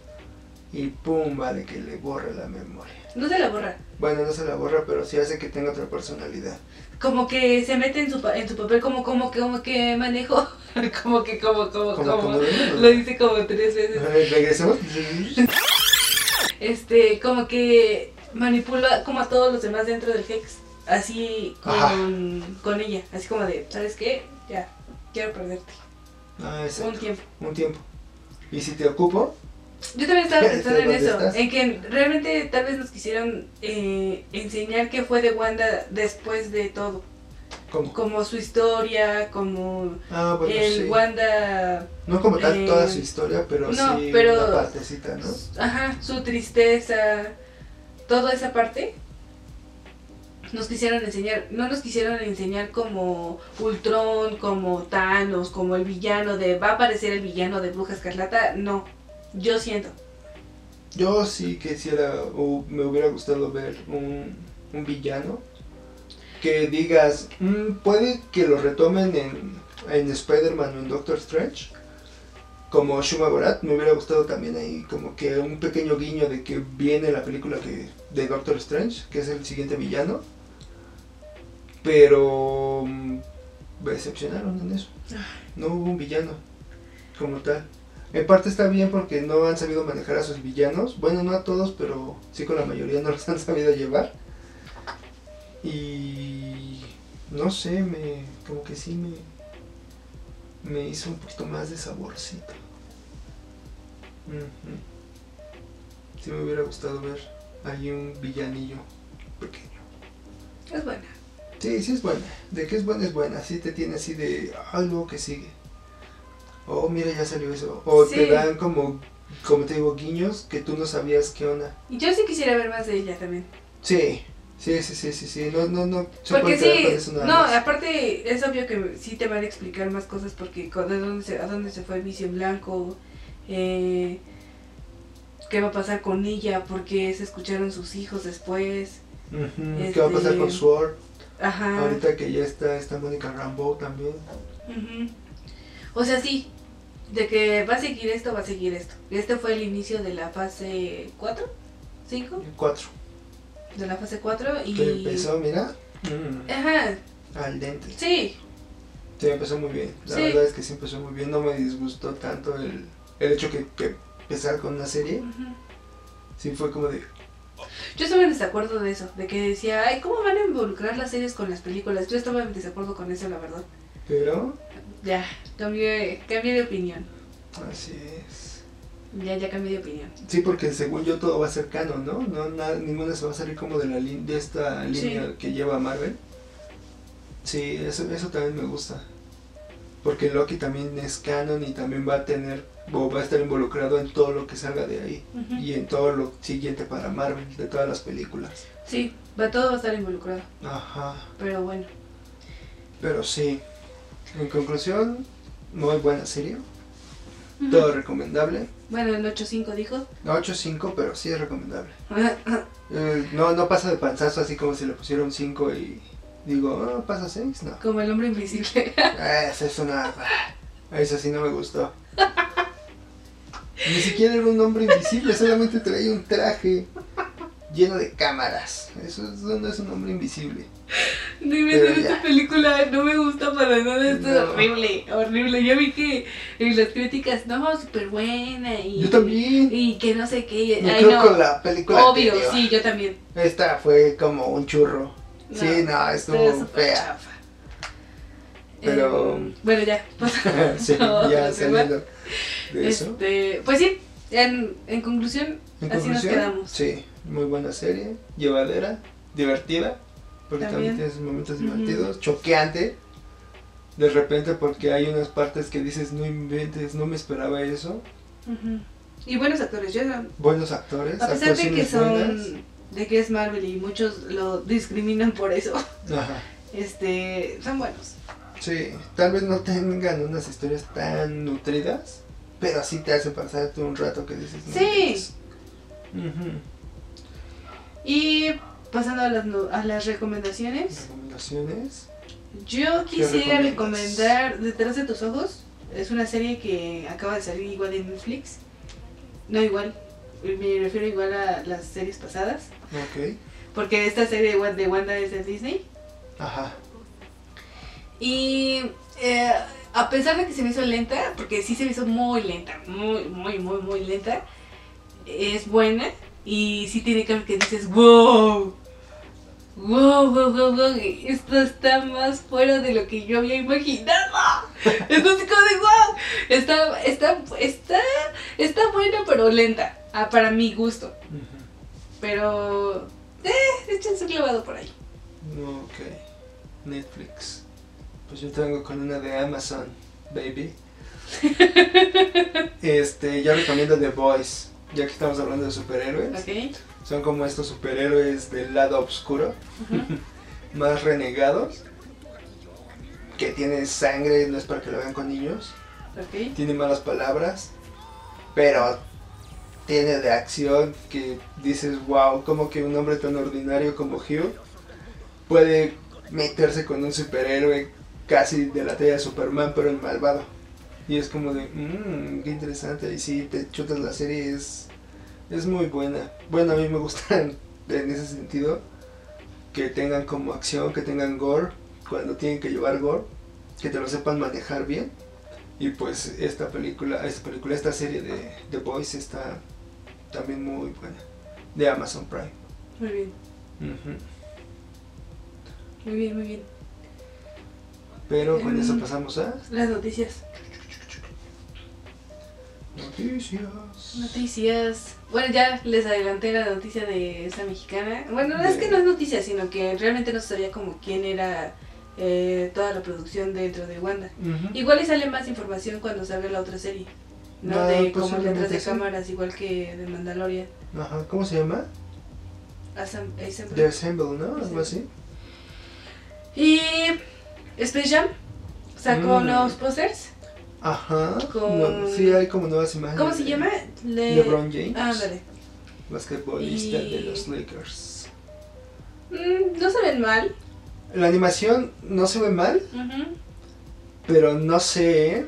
Speaker 1: Y pum, vale, que le borre la memoria.
Speaker 2: No se la borra.
Speaker 1: Bueno, no se la borra, pero sí hace que tenga otra personalidad.
Speaker 2: Como que se mete en su, en su papel, como, como, que- como que manejo. como que, como, como,
Speaker 1: Como
Speaker 2: Lo dice como tres veces.
Speaker 1: Regresemos.
Speaker 2: Este, como que manipula como a todos los demás dentro del Hex. así con, con ella, así como de, ¿sabes qué? Ya, quiero perderte.
Speaker 1: Ah,
Speaker 2: Un tiempo.
Speaker 1: Un tiempo. Y si te ocupo,
Speaker 2: Yo también estaba
Speaker 1: ¿Te
Speaker 2: pensando en eso, en que realmente tal vez nos quisieron eh, enseñar qué fue de Wanda después de todo,
Speaker 1: ¿cómo?
Speaker 2: como su historia, como
Speaker 1: Ah, bueno,
Speaker 2: el
Speaker 1: sí.
Speaker 2: Wanda,
Speaker 1: No como tal
Speaker 2: eh,
Speaker 1: toda su historia, pero
Speaker 2: no,
Speaker 1: sí
Speaker 2: pero-
Speaker 1: una partecita, ¿no?
Speaker 2: ajá, su tristeza, toda esa parte. Nos quisieron enseñar, no nos quisieron enseñar como Ultron, como Thanos, como el villano de, va a aparecer el villano de Bruja Escarlata, no, yo siento.
Speaker 1: Yo sí quisiera, o me hubiera gustado ver un, un villano que digas, "Mm, puede que lo retomen en, en Spider-Man o en Doctor Strange, como Shuma Gorath, me hubiera gustado también ahí como que un pequeño guiño de que viene la película que, de Doctor Strange, que es el siguiente villano, pero mm, me decepcionaron en eso, no hubo un villano como tal. En parte está bien porque no han sabido manejar a sus villanos. Bueno, no a todos, pero sí con la mayoría no los han sabido llevar. Y no sé, me como que sí me me hizo un poquito más de saborcito. Sí me hubiera gustado ver ahí un villanillo pequeño.
Speaker 2: Es buena.
Speaker 1: Sí, sí es buena. De que es buena es buena. Sí te tiene así de algo que sigue. Oh, mira, ya salió eso. O te dan como, como te digo, guiños que tú no sabías qué onda.
Speaker 2: Y yo sí quisiera ver más de ella también.
Speaker 1: Sí, sí, sí, sí, sí, sí. No, no, no. se
Speaker 2: Porque sí, no,
Speaker 1: más.
Speaker 2: aparte es obvio que sí te van a explicar más cosas porque de dónde se, a dónde se fue Visión Blanco, eh, qué va a pasar con ella, porque se escucharon sus hijos después.
Speaker 1: ¿Qué va a pasar
Speaker 2: este-
Speaker 1: con Sword?
Speaker 2: Ajá.
Speaker 1: Ahorita que ya está esta Mónica Rambeau también.
Speaker 2: O sea, sí, de que va a seguir esto, va a seguir esto. Este fue el inicio de la fase 4, 5,
Speaker 1: El 4.
Speaker 2: de la fase 4 y...
Speaker 1: Que empezó, mira. mm,
Speaker 2: Ajá,
Speaker 1: al dente.
Speaker 2: sí,
Speaker 1: Sí, empezó muy bien. La
Speaker 2: Sí.
Speaker 1: verdad es que sí empezó muy bien. No me disgustó tanto el, el hecho que, que empezar con una serie. Sí, fue como de.
Speaker 2: Yo estaba en desacuerdo de eso, de que decía, ay, ¿cómo van a involucrar las series con las películas? Yo estaba en desacuerdo con eso, la verdad.
Speaker 1: Pero,
Speaker 2: Ya, cambié, cambié de opinión.
Speaker 1: así es.
Speaker 2: Ya, ya cambié de opinión.
Speaker 1: Sí, porque según yo todo va a ser canon, ¿no? no nada, ninguna se va a salir como de la de esta
Speaker 2: Sí.
Speaker 1: línea que lleva Marvel. Sí, eso, eso también me gusta. Porque Loki también es canon y también va a tener, o va a estar involucrado en todo lo que salga de ahí. Y en todo lo siguiente para Marvel, de todas las películas.
Speaker 2: Sí, va, todo va a estar involucrado,
Speaker 1: Ajá.
Speaker 2: pero bueno.
Speaker 1: Pero sí. En conclusión, muy buena serie. Todo recomendable.
Speaker 2: Bueno, el 8.5 dijo.
Speaker 1: No 8.5, pero sí es recomendable. Eh, no, no pasa de panzazo así como si le pusieron 5 y digo, ah, pasa 6, no.
Speaker 2: Como el hombre invisible.
Speaker 1: Esa es una... ah, Eso sí no me gustó. Ni siquiera era un hombre invisible, solamente traía un traje lleno de cámaras. Eso es- no es un hombre invisible.
Speaker 2: No esta película, no me gusta para nada, esto es
Speaker 1: No.
Speaker 2: horrible, horrible. Yo vi que en las críticas, no, súper buena y...
Speaker 1: Yo también.
Speaker 2: Y que no sé qué,
Speaker 1: Me
Speaker 2: ay
Speaker 1: creo
Speaker 2: no,
Speaker 1: con la película
Speaker 2: obvio,
Speaker 1: anterior.
Speaker 2: sí, yo también.
Speaker 1: Esta fue como un churro.
Speaker 2: No,
Speaker 1: sí, no, estuvo fea.
Speaker 2: chafa.
Speaker 1: Pero-
Speaker 2: Eh, bueno, ya.
Speaker 1: sí, ya saliendo de eso.
Speaker 2: Este, pues sí, en, en conclusión,
Speaker 1: En
Speaker 2: así nos
Speaker 1: conclusión,
Speaker 2: quedamos.
Speaker 1: Sí, muy buena serie, llevadera, divertida, porque también,
Speaker 2: También.
Speaker 1: tiene sus momentos divertidos, choqueante, de repente porque hay unas partes que dices, no inventes, no me esperaba eso.
Speaker 2: Y buenos actores, yo
Speaker 1: Buenos actores,
Speaker 2: a pesar de que
Speaker 1: buenas.
Speaker 2: son de que es Marvel y muchos lo discriminan por eso,
Speaker 1: Ajá.
Speaker 2: este, son buenos.
Speaker 1: Sí, tal vez no tengan unas historias tan nutridas, pero sí te hacen pasarte un rato que dices, no. Ujú.
Speaker 2: Y pasando a las, a las recomendaciones,
Speaker 1: Recomendaciones.
Speaker 2: yo quisiera recomendar Detrás de tus ojos. Es una serie que acaba de salir igual en Netflix. No igual, me refiero igual a las series pasadas.
Speaker 1: Ok.
Speaker 2: Porque esta serie de Wanda es de Disney.
Speaker 1: Ajá.
Speaker 2: Y eh, a pesar de que se me hizo lenta, porque sí se me hizo muy lenta, muy, muy, muy, muy lenta, es buena y sí tiene que que dices, wow. wow, wow, wow, wow, esto está más fuera de lo que yo había imaginado. Entonces como de wow, está, está, está, está buena pero lenta, ah, para mi gusto. Pero, eh, échense un clavado por ahí.
Speaker 1: Ok. Netflix. Pues yo tengo con una de Amazon, baby. este, yo recomiendo The Boys, ya que estamos hablando de superhéroes. Son como estos superhéroes del lado oscuro, más renegados, que tienen sangre, no es para que lo vean con niños,
Speaker 2: Ok.
Speaker 1: tiene malas palabras, pero tiene de acción que dices, wow, como que un hombre tan ordinario como Hugh puede meterse con un superhéroe casi de la talla de Superman, pero el malvado. Y es como de, mmm, qué interesante. Y si te chutas la serie, es, es muy buena. Bueno, a mí me gustan en ese sentido que tengan como acción, que tengan gore, cuando tienen que llevar gore, que te lo sepan manejar bien. Y pues esta película, esta película, esta serie de The Boys está también muy buena. De Amazon Prime.
Speaker 2: Muy bien, muy bien, muy bien.
Speaker 1: Pero con eso
Speaker 2: Mm.
Speaker 1: pasamos a
Speaker 2: Las noticias.
Speaker 1: Noticias.
Speaker 2: Noticias. Bueno, ya les adelanté la noticia de esa mexicana. Bueno, no es
Speaker 1: De-
Speaker 2: que no es noticia, sino que realmente no se sabía como quién era eh, toda la producción dentro de Wanda. Igual y sale más información cuando salga la otra serie. ¿no?
Speaker 1: Ah,
Speaker 2: de como
Speaker 1: posiblemente
Speaker 2: detrás de cámaras, igual que de Mandalorian.
Speaker 1: Ajá, ¿cómo se llama?
Speaker 2: Assemble.
Speaker 1: The Assemble, ¿no? Algo así.
Speaker 2: Y Space Jam sacó
Speaker 1: Mm.
Speaker 2: nuevos posters.
Speaker 1: Ajá.
Speaker 2: Con-
Speaker 1: No, sí, hay como nuevas imágenes.
Speaker 2: ¿Cómo se llama? Le-
Speaker 1: LeBron James.
Speaker 2: Ándale.
Speaker 1: Basquetbolista
Speaker 2: Y-
Speaker 1: de los Lakers.
Speaker 2: Mm, no se ven mal.
Speaker 1: La animación no se ve mal, pero no sé. ¿eh?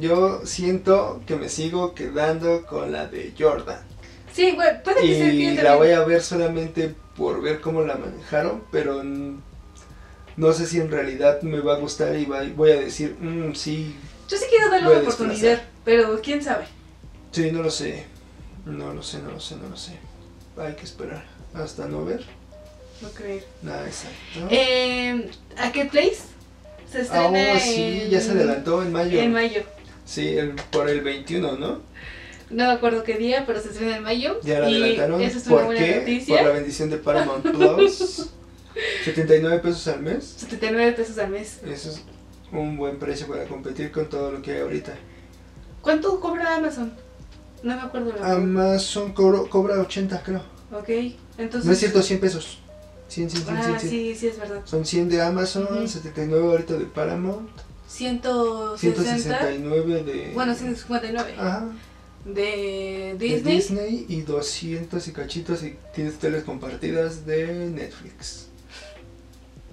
Speaker 1: Yo siento que me sigo quedando con la de Jordan.
Speaker 2: Sí, bueno, puede que sea
Speaker 1: Y la voy a ver solamente por ver cómo la manejaron, pero no sé si en realidad me va a gustar y voy a decir, "Mm, sí,
Speaker 2: Yo sí quiero darle una oportunidad,
Speaker 1: desplazar".
Speaker 2: pero quién sabe.
Speaker 1: sí, no lo sé. No lo sé, no lo sé, no lo sé. Hay que esperar hasta no ver.
Speaker 2: No creer.
Speaker 1: Nada exacto.
Speaker 2: Eh, ¿A qué place? Se
Speaker 1: Ah,
Speaker 2: estrena
Speaker 1: oh, sí,
Speaker 2: en-
Speaker 1: ya se adelantó en mayo.
Speaker 2: En mayo.
Speaker 1: Sí, el- por el 21, ¿no?
Speaker 2: No me acuerdo qué día, pero se estrena en mayo.
Speaker 1: Ya la
Speaker 2: y
Speaker 1: adelantaron.
Speaker 2: Eso es una
Speaker 1: ¿Por
Speaker 2: buena
Speaker 1: qué?
Speaker 2: noticia.
Speaker 1: Por la bendición de Paramount Plus. 79 pesos al mes.
Speaker 2: 79 pesos al mes.
Speaker 1: Eso es un buen precio para competir con todo lo que hay ahorita.
Speaker 2: ¿Cuánto cobra Amazon? No me acuerdo. la.
Speaker 1: Amazon cobro- cobra 80, creo.
Speaker 2: ok, entonces.
Speaker 1: No es cierto, 100 pesos. 100, 100, 100,
Speaker 2: Ah,
Speaker 1: 100, 100.
Speaker 2: sí, sí, es verdad.
Speaker 1: Son 100 de Amazon,
Speaker 2: Ujú.
Speaker 1: 79 ahorita de Paramount,
Speaker 2: 160.
Speaker 1: 169 de...
Speaker 2: Bueno, 159.
Speaker 1: Ajá,
Speaker 2: De
Speaker 1: de
Speaker 2: Disney.
Speaker 1: Disney y 200 y cachitos y tienes teles compartidas de Netflix.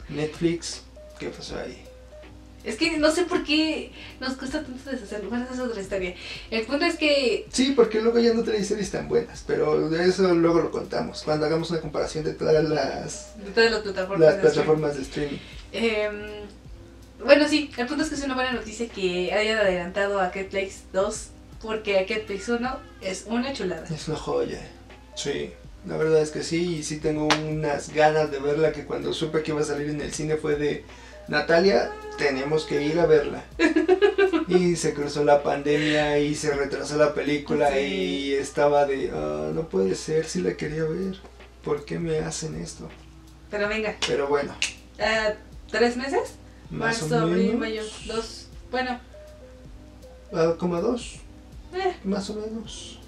Speaker 1: Netflix, ¿qué pasó ahí?
Speaker 2: Es que no sé por qué nos cuesta tanto deshacerlo. Bueno, esa es otra historia. El punto es que.
Speaker 1: Sí, porque luego ya no trae series tan buenas, pero de eso luego lo contamos, cuando hagamos una comparación de todas las,
Speaker 2: De todas las plataformas.
Speaker 1: las
Speaker 2: de
Speaker 1: plataformas de streaming.
Speaker 2: streaming. Em, bueno, sí, el punto es que es una buena noticia que hayan adelantado a Cat Place 2. Porque a Cat Place 1 es una chulada.
Speaker 1: Es una joya. Sí, la verdad es que sí, y sí tengo unas ganas de verla que cuando supe que iba a salir en el cine fue de Natalia, tenemos que ir a verla. Y se cruzó la pandemia y se retrasó la película
Speaker 2: Sí.
Speaker 1: y estaba de, "Ah, no puede ser, si la quería ver. ¿Por qué me hacen esto?
Speaker 2: Pero venga,
Speaker 1: Pero bueno,
Speaker 2: ah, ¿tres meses?
Speaker 1: más
Speaker 2: Marzo,
Speaker 1: o
Speaker 2: abril,
Speaker 1: menos.
Speaker 2: mayo, dos. Bueno,
Speaker 1: ah, como dos,
Speaker 2: eh,
Speaker 1: más o menos.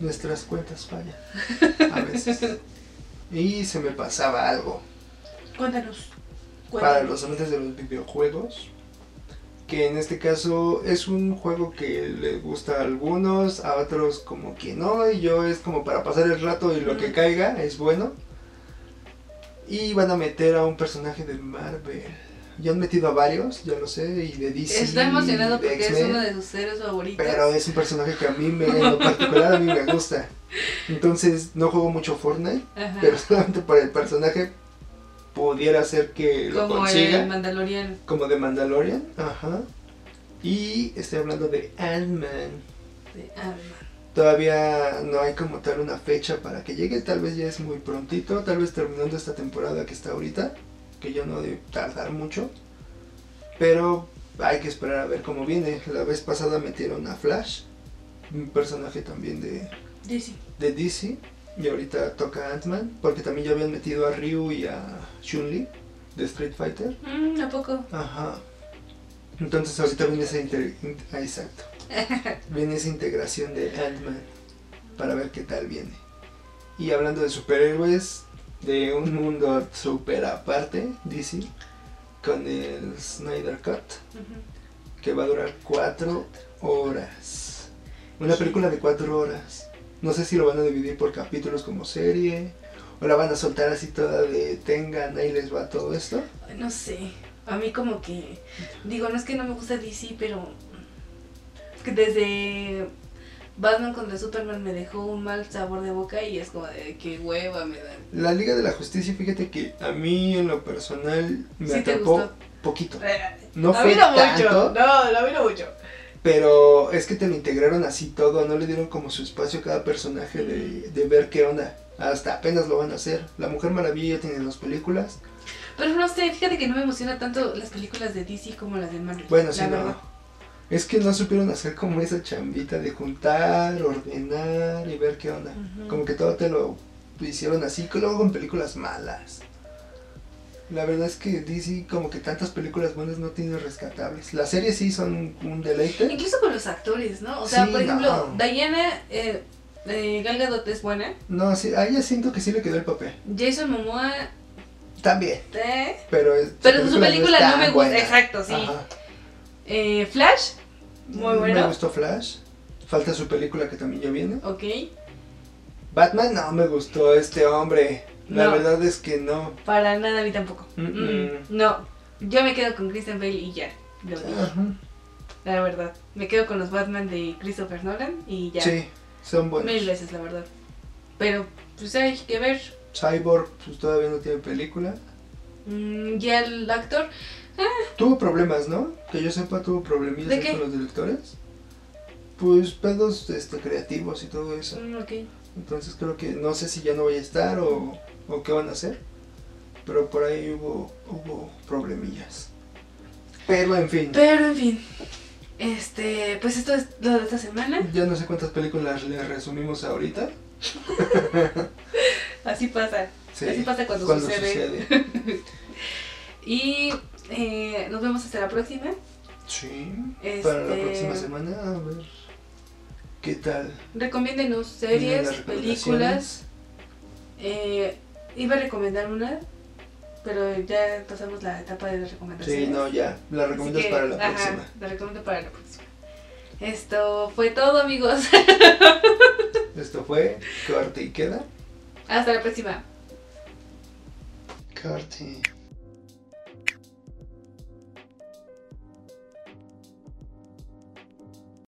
Speaker 1: Nuestras cuentas fallan a veces. Y se me pasaba algo.
Speaker 2: cuéntanos.
Speaker 1: Para los amantes de los videojuegos. Que en este caso es un juego que les gusta a algunos, a otros como que no, y yo es como para pasar el rato y lo que caiga es bueno. Y van a meter a un personaje de Marvel. Ya han metido a varios, ya lo sé, y de DC.
Speaker 2: Está emocionado porque es uno de sus héroes favoritos.
Speaker 1: Pero es un personaje que a mí, me, en lo particular, a mí me gusta. Entonces no juego mucho Fortnite,
Speaker 2: Ajá.
Speaker 1: pero solamente por el personaje pudiera ser que lo
Speaker 2: Como
Speaker 1: consiga
Speaker 2: el Mandalorian.
Speaker 1: como de Mandalorian, ajá. Y estoy hablando de Ant-Man.
Speaker 2: de Ant-Man.
Speaker 1: Todavía no hay como tal una fecha para que llegue, tal vez ya es muy prontito, tal vez terminando esta temporada que está ahorita, que ya no debe tardar mucho. Pero hay que esperar a ver cómo viene. La vez pasada metieron a Flash, un personaje también de,
Speaker 2: DC.
Speaker 1: de DC, y ahorita toca Ant-Man, porque también ya habían metido a Ryu y a Chun-Li de Street Fighter.
Speaker 2: Mm, ¿A poco?
Speaker 1: Ajá. Entonces ahorita viene esa inter- ah, exacto. viene esa integración de Ant-Man para ver qué tal viene. Y hablando de superhéroes, de un mundo super aparte, DC, con el Snyder Cut, que va a durar cuatro horas. Una película de cuatro horas. No sé si lo van a dividir por capítulos como serie, o la van a soltar así toda de tengan, ahí les va todo esto.
Speaker 2: No sé. A mí como que... Digo, no es que no me gusta DC, pero... Es que desde Batman contra Superman me dejó un mal sabor de boca y es como de qué hueva me dan.
Speaker 1: La Liga de la Justicia, fíjate que a mí en lo personal me
Speaker 2: ¿Sí te
Speaker 1: atrapó poquito.
Speaker 2: Eh,
Speaker 1: No
Speaker 2: a
Speaker 1: fue
Speaker 2: no mucho.
Speaker 1: tanto,
Speaker 2: No, no mucho.
Speaker 1: Pero es que te lo integraron así todo, no le dieron como su espacio a cada personaje de, de ver qué onda. Hasta apenas lo van a hacer. La Mujer Maravilla ya tiene dos películas.
Speaker 2: Pero no sé, fíjate que no me emociona tanto las películas de DC como las de Marvel.
Speaker 1: Bueno, sí,
Speaker 2: verdad.
Speaker 1: no. Es que no supieron hacer como esa chambita de juntar, ordenar y ver qué onda. Como que todo te lo hicieron así, luego con películas malas. La verdad es que DC como que tantas películas buenas no tiene rescatables. Las series sí son un, deleite.
Speaker 2: Incluso con los actores, ¿no? O sea,
Speaker 1: Sí,
Speaker 2: por ejemplo,
Speaker 1: no.
Speaker 2: Diana eh, eh, Gal Gadot es buena.
Speaker 1: No, sí, a ella siento que sí le quedó el papel.
Speaker 2: Jason Momoa,
Speaker 1: También,
Speaker 2: eh,
Speaker 1: pero... es-
Speaker 2: pero su película no, me gusta.
Speaker 1: buena.
Speaker 2: Exacto, sí. Eh, Flash, muy
Speaker 1: Me
Speaker 2: bueno.
Speaker 1: gustó Flash. Falta su película que también ya viene.
Speaker 2: Ok.
Speaker 1: Batman no me gustó este hombre. La
Speaker 2: No.
Speaker 1: verdad es que no.
Speaker 2: Para nada a mí tampoco.
Speaker 1: Mm,
Speaker 2: Mm,
Speaker 1: mm.
Speaker 2: no, yo me quedo con Christian Bale y ya. lo dije. La verdad. Me quedo con los Batman de Christopher Nolan y ya.
Speaker 1: Sí, son buenos.
Speaker 2: Mil veces, la verdad. Pero, pues hay que ver.
Speaker 1: Cyborg pues todavía no tiene película.
Speaker 2: Mm, ya el actor.
Speaker 1: Tuvo problemas, ¿no? Que yo sepa tuvo problemillas con los directores. Pues pedos este, creativos y todo eso.
Speaker 2: mm.
Speaker 1: Entonces creo que no sé si ya no vaya a estar o, o qué van a hacer. Pero por ahí hubo, hubo problemillas. Pero en fin,
Speaker 2: Pero en fin. Este, pues esto es lo de esta semana.
Speaker 1: ya no sé cuántas películas le resumimos ahorita.
Speaker 2: Así pasa.
Speaker 1: Sí,
Speaker 2: Así pasa cuando, sucede. Y eh, nos vemos hasta la próxima.
Speaker 1: Sí, para la
Speaker 2: Este-
Speaker 1: próxima semana, a ver. ¿Qué tal?
Speaker 2: Recomiéndenos series,
Speaker 1: las
Speaker 2: películas. Eh, iba a recomendar una, pero ya pasamos la etapa de las recomendaciones.
Speaker 1: Sí, no, ya. La recomiendas
Speaker 2: que,
Speaker 1: para la
Speaker 2: ajá,
Speaker 1: próxima.
Speaker 2: La recomiendo para la próxima. Esto fue todo, amigos.
Speaker 1: Esto fue Corte y Queda.
Speaker 2: Hasta la próxima.
Speaker 1: Corte.